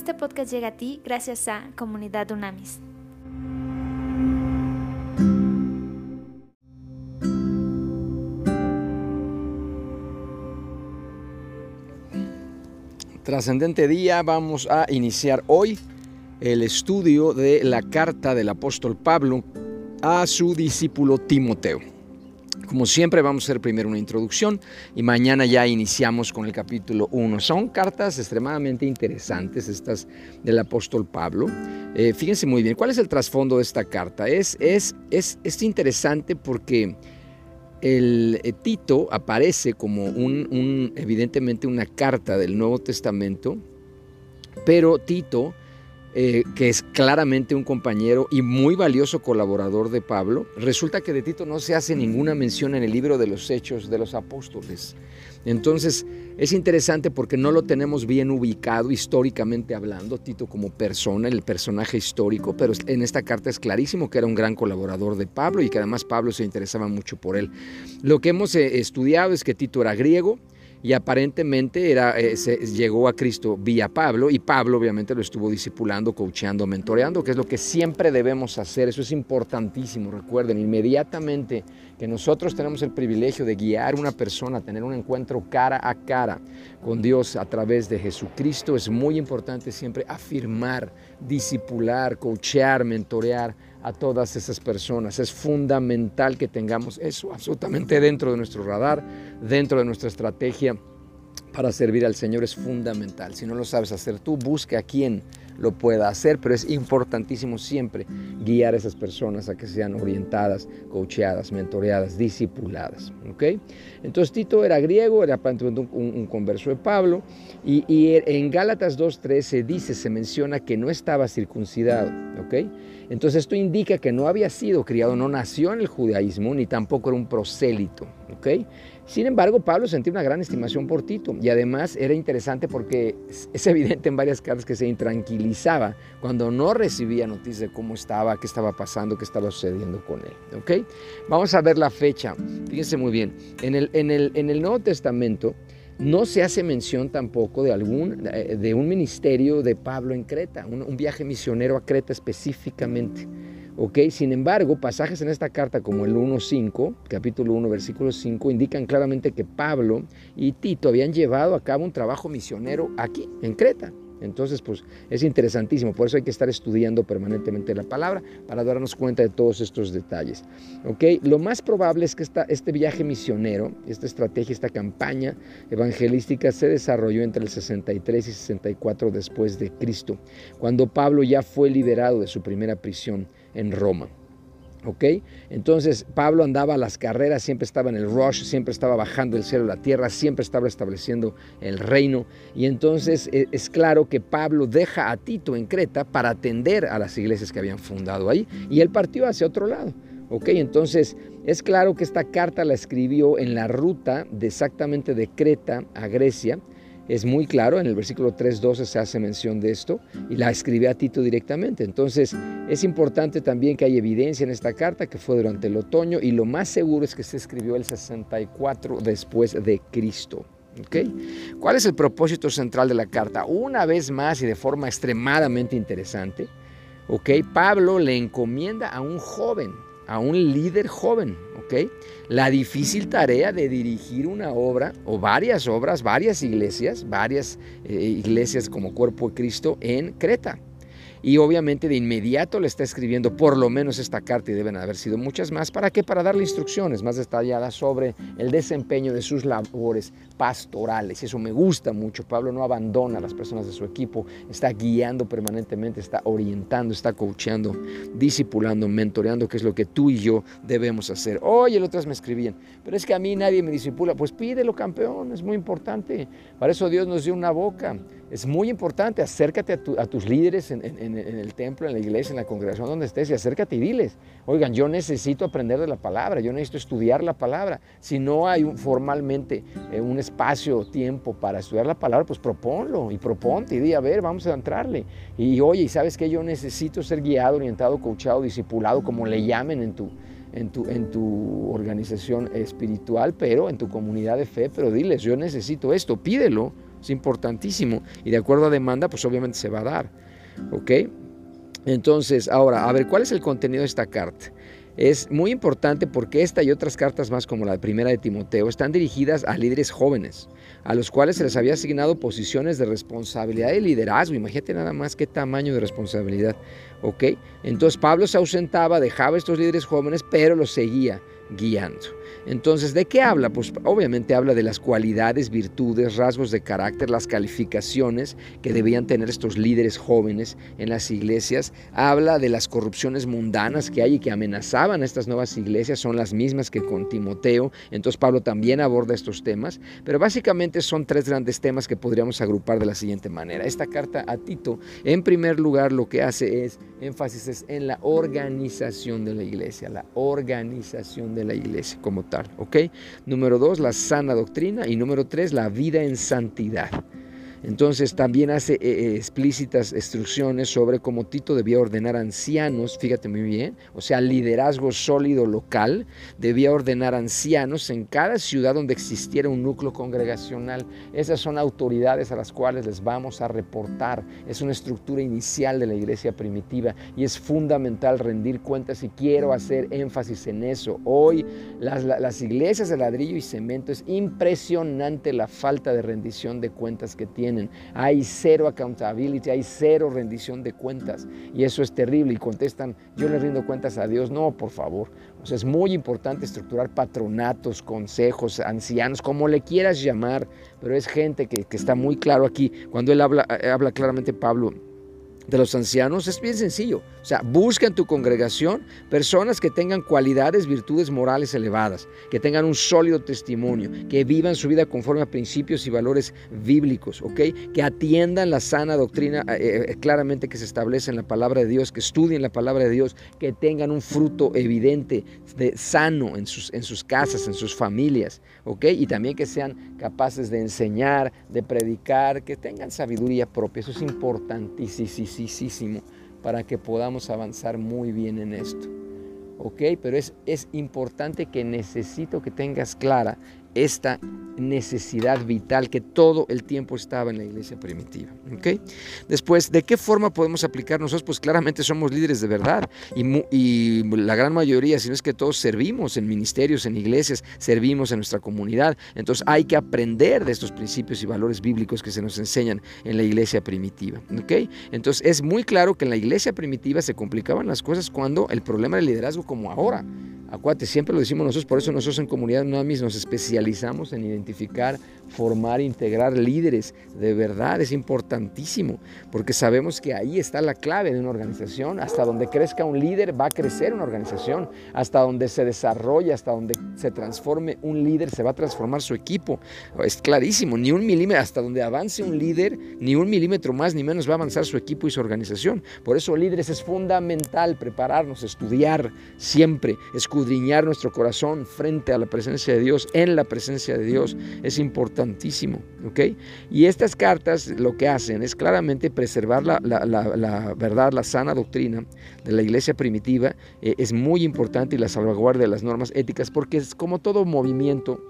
Este podcast llega a ti gracias a Comunidad Unamis. Trascendente día, vamos a iniciar hoy el estudio de la carta del apóstol Pablo a su discípulo Timoteo. Como siempre vamos a hacer primero una introducción y mañana ya iniciamos con el capítulo 1. Son cartas extremadamente interesantes estas del apóstol Pablo. Eh, fíjense muy bien, ¿cuál es el trasfondo de esta carta? Es, es, es, es interesante porque el eh, Tito aparece como un, un, evidentemente una carta del Nuevo Testamento, pero Tito eh, que es claramente un compañero y muy valioso colaborador de Pablo, resulta que de Tito no se hace ninguna mención en el libro de los Hechos de los Apóstoles. Entonces es interesante porque no lo tenemos bien ubicado históricamente hablando, Tito como persona, el personaje histórico, pero en esta carta es clarísimo que era un gran colaborador de Pablo y que además Pablo se interesaba mucho por él. Lo que hemos eh, estudiado es que Tito era griego, y aparentemente era, eh, llegó a Cristo vía Pablo y Pablo obviamente lo estuvo discipulando, coacheando, mentoreando, que es lo que siempre debemos hacer. Eso es importantísimo. Recuerden, inmediatamente que nosotros tenemos el privilegio de guiar una persona, tener un encuentro cara a cara con Dios a través de Jesucristo, es muy importante siempre afirmar, discipular, coachear, mentorear a todas esas personas. Es fundamental que tengamos eso absolutamente dentro de nuestro radar, dentro de nuestra estrategia para servir al Señor. Es fundamental. Si no lo sabes hacer tú, busca a quien lo pueda hacer, pero es importantísimo siempre guiar a esas personas a que sean orientadas, coacheadas, mentoreadas, discipuladas. ¿okay? Entonces Tito era griego, era un, un, converso de Pablo, y, y en Gálatas 2.13 dice, se menciona que no estaba circuncidado. ¿okay? Entonces esto indica que no había sido criado, no nació en el judaísmo, ni tampoco era un prosélito. ¿okay? Sin embargo, Pablo sentía una gran estimación por Tito y además era interesante porque es evidente en varias cartas que se cuando no recibía noticias de cómo estaba, qué estaba pasando, qué estaba sucediendo con él. ¿okay? Vamos a ver la fecha. Fíjense muy bien. En el Nuevo Testamento, no se hace mención tampoco de, algún, eh, de un ministerio de Pablo en Creta, un, viaje misionero a Creta específicamente. ¿Okay? Sin embargo, pasajes en esta carta como el 1.5, capítulo 1, versículo 5, indican claramente que Pablo y Tito habían llevado a cabo un trabajo misionero aquí, en Creta. Entonces, pues es interesantísimo, por eso hay que estar estudiando permanentemente la palabra para darnos cuenta de todos estos detalles. ¿ok? Lo más probable es que este viaje misionero, esta estrategia, esta campaña evangelística se desarrolló entre el 63 y 64 después de Cristo, cuando Pablo ya fue liberado de su primera prisión en Roma. ¿Ok? Entonces Pablo andaba a las carreras, siempre estaba en el rush, siempre estaba bajando el cielo a la tierra, siempre estaba estableciendo el reino. Y entonces e, es claro que Pablo deja a Tito en Creta para atender a las iglesias que habían fundado ahí. Y él partió hacia otro lado. ¿Ok? Entonces es claro que esta carta la escribió en la ruta de exactamente de Creta a Grecia es muy claro, en el versículo 3.12 se hace mención de esto y la escribe a Tito directamente. Entonces es importante también que hay evidencia en esta carta que fue durante el otoño y lo más seguro es que se escribió el 64 después de Cristo. ¿Okay? ¿Cuál es el propósito central de la carta? Una vez más y de forma extremadamente interesante, ¿okay? Pablo le encomienda a un joven, a un líder joven, la difícil tarea de dirigir una obra o varias obras, varias iglesias, varias eh, iglesias como cuerpo de Cristo en Creta y obviamente de inmediato le está escribiendo por lo menos esta carta y deben haber sido muchas más. ¿Para qué? Para darle instrucciones más detalladas sobre el desempeño de sus labores pastorales. Y eso me gusta mucho. Pablo no abandona a las personas de su equipo, está guiando permanentemente, está orientando, está coachando, discipulando, mentoreando, que es lo que tú y yo debemos hacer. Oye, el otras me escribían, pero es que a mí nadie me disipula. Pues pídelo, campeón, es muy importante. Para eso Dios nos dio una boca. Es muy importante, acércate a, tus líderes en, el templo, en la iglesia, en la congregación donde estés y acércate y diles, oigan, yo necesito aprender de la palabra, yo necesito estudiar la palabra. Si no hay formalmente eh, un espacio, tiempo para estudiar la palabra, pues proponlo y proponte y di, a ver, vamos a entrarle. Y, oye, ¿sabes qué? Yo necesito ser guiado, orientado, coachado, discipulado, como le llamen en tu, en tu, en tu organización espiritual, pero en tu comunidad de fe, pero diles, yo necesito esto, pídelo Es importantísimo. Y de acuerdo a demanda, pues obviamente se va a dar. ¿Ok? Entonces, ahora, a ver, ¿cuál es el contenido de esta carta? Es muy importante porque esta y otras cartas más como la primera de Timoteo están dirigidas a líderes jóvenes, a los cuales se les había asignado posiciones de responsabilidad y liderazgo. Imagínate nada más qué tamaño de responsabilidad. ¿Ok? Entonces Pablo se ausentaba, dejaba a estos líderes jóvenes, pero los seguía guiando. Entonces, ¿de qué habla? Pues obviamente habla de las cualidades, virtudes, rasgos de carácter, las calificaciones que debían tener estos líderes jóvenes en las iglesias. Habla de las corrupciones mundanas que hay y que amenazaban a estas nuevas iglesias, son las mismas que con Timoteo. Entonces Pablo también aborda estos temas, pero básicamente son tres grandes temas que podríamos agrupar de la siguiente manera. Esta carta a Tito, en primer lugar, lo que hace es énfasis en la organización de la iglesia, la organización de la iglesia como tal, ¿ok? Número dos, la sana doctrina y número tres, la vida en santidad. Entonces también hace eh, eh, explícitas instrucciones sobre cómo Tito debía ordenar ancianos, fíjate muy bien, o sea, liderazgo sólido local, debía ordenar ancianos en cada ciudad donde existiera un núcleo congregacional. Esas son autoridades a las cuales les vamos a reportar. Es una estructura inicial de la iglesia primitiva y es fundamental rendir cuentas y quiero hacer énfasis en eso. Hoy las, las iglesias de ladrillo y cemento es impresionante la falta de rendición de cuentas que tienen hay cero accountability, hay cero rendición de cuentas. Y eso es terrible. Y contestan, yo le rindo cuentas a Dios. No, por favor. O sea, es muy importante estructurar patronatos, consejos, ancianos, como le quieras llamar. Pero es gente que, que está muy claro aquí. Cuando él habla, eh, habla claramente, Pablo, de los ancianos es bien sencillo. O sea, busca en tu congregación personas que tengan cualidades, virtudes morales elevadas, que tengan un sólido testimonio, que vivan su vida conforme a principios y valores bíblicos, ¿ok? Que atiendan la sana doctrina eh, eh, claramente que se establece en la palabra de Dios, que estudien la palabra de Dios, que tengan un fruto evidente, de, sano en sus, en sus casas, en sus familias, ¿ok? Y también que sean capaces de enseñar, de predicar, que tengan sabiduría propia. Eso es importantísimo para que podamos avanzar muy bien en esto. ¿Ok? Pero es, es importante que necesito que tengas clara esta necesidad vital que todo el tiempo estaba en la iglesia primitiva. ¿Okay? Después, ¿de qué forma podemos aplicar nosotros? Pues claramente somos líderes de verdad y, la gran mayoría, si no es que todos servimos en ministerios, en iglesias, servimos en nuestra comunidad. Entonces hay que aprender de estos principios y valores bíblicos que se nos enseñan en la iglesia primitiva. ¿okay? Entonces es muy claro que en la iglesia primitiva se complicaban las cosas cuando el problema del liderazgo como ahora. Acuate, siempre lo decimos nosotros, por eso nosotros en Comunidad Unamis nos especializamos en identificar, formar, integrar líderes. De verdad, es importantísimo, porque sabemos que ahí está la clave de una organización. Hasta donde crezca un líder va a crecer una organización. Hasta donde se desarrolla, hasta donde se transforme un líder, se va a transformar su equipo. Es clarísimo, ni un milímetro, hasta donde avance un líder, ni un milímetro más ni menos va a avanzar su equipo y su organización. Por eso, líderes, es fundamental prepararnos, estudiar siempre, escudriñar nuestro corazón frente a la presencia de Dios, en la presencia de Dios, es importantísimo. ¿ok? Y estas cartas lo que hacen es claramente preservar la, verdad, la sana doctrina de la iglesia primitiva, eh, es muy importante y la salvaguardia de las normas éticas, porque es como todo movimiento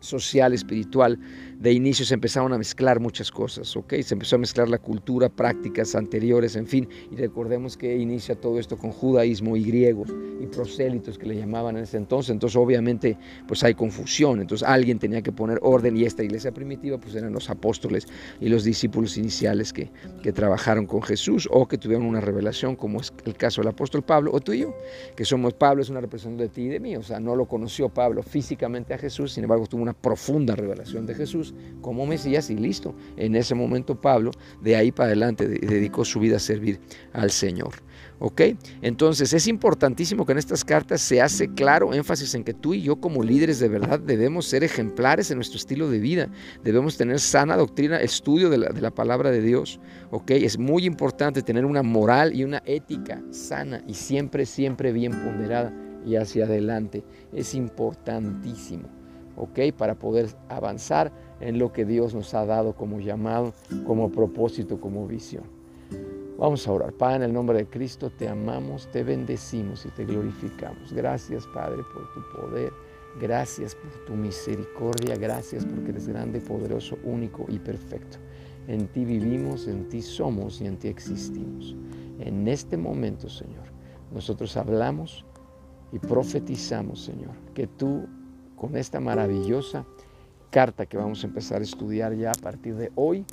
social, espiritual, de inicio se empezaron a mezclar muchas cosas, ¿ok? Se empezó a mezclar la cultura, prácticas anteriores, en fin, y recordemos que inicia todo esto con judaísmo y griegos y prosélitos que le llamaban en ese entonces, entonces obviamente pues hay confusión, entonces alguien tenía que poner orden y esta iglesia primitiva pues eran los apóstoles y los discípulos iniciales que, trabajaron con Jesús o que tuvieron una revelación como es el caso del apóstol Pablo o tú y yo, que somos Pablo es una representación de ti y de mí, o sea, no lo conoció Pablo físicamente a Jesús, sin embargo tuvo una profunda revelación de Jesús como Mesías y listo. En ese momento Pablo, de ahí para adelante, dedicó su vida a servir al Señor. ¿Ok? Entonces es importantísimo que en estas cartas se hace claro énfasis en que tú y yo como líderes de verdad debemos ser ejemplares en nuestro estilo de vida, debemos tener sana doctrina, estudio de la, de la palabra de Dios. ¿Ok? Es muy importante tener una moral y una ética sana y siempre, siempre bien ponderada y hacia adelante. Es importantísimo. ¿Ok? Para poder avanzar en lo que Dios nos ha dado como llamado, como propósito, como visión. Vamos a orar. Padre, en el nombre de Cristo te amamos, te bendecimos y te glorificamos. Gracias, Padre, por tu poder. Gracias por tu misericordia, gracias porque eres grande, poderoso, único y perfecto. En ti vivimos, en ti somos y en ti existimos. En este momento, Señor, nosotros hablamos y profetizamos, Señor, que tú con esta maravillosa carta que vamos a empezar a estudiar ya a partir de hoy,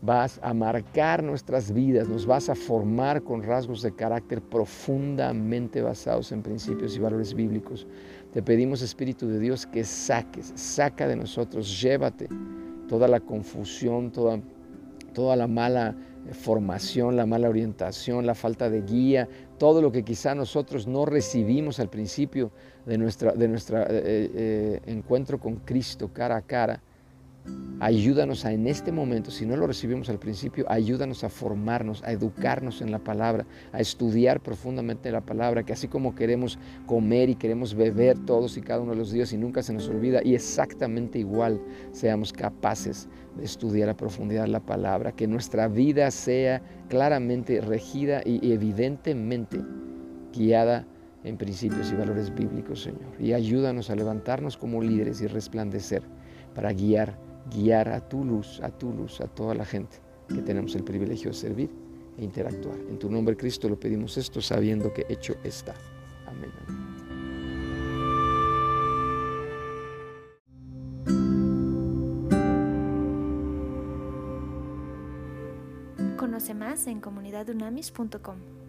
vas a marcar nuestras vidas, nos vas a formar con rasgos de carácter profundamente basados en principios y valores bíblicos. Te pedimos, Espíritu de Dios, que saques, saca de nosotros, llévate toda la confusión, toda, toda la mala formación, la mala orientación, la falta de guía, todo lo que quizá nosotros no recibimos al principio de nuestro de nuestra, eh, eh, encuentro con Cristo cara a cara Ayúdanos a en este momento, si no lo recibimos al principio, ayúdanos a formarnos, a educarnos en la palabra, a estudiar profundamente la palabra, que así como queremos comer y queremos beber todos y cada uno de los días y nunca se nos olvida, y exactamente igual seamos capaces de estudiar a profundidad la palabra, que nuestra vida sea claramente regida y evidentemente guiada en principios y valores bíblicos, Señor. Y ayúdanos a levantarnos como líderes y resplandecer para guiar guiar a tu luz, a tu luz, a toda la gente que tenemos el privilegio de servir e interactuar. En tu nombre, Cristo, lo pedimos esto sabiendo que hecho está. Amén. Conoce más en comunidadunamis.com.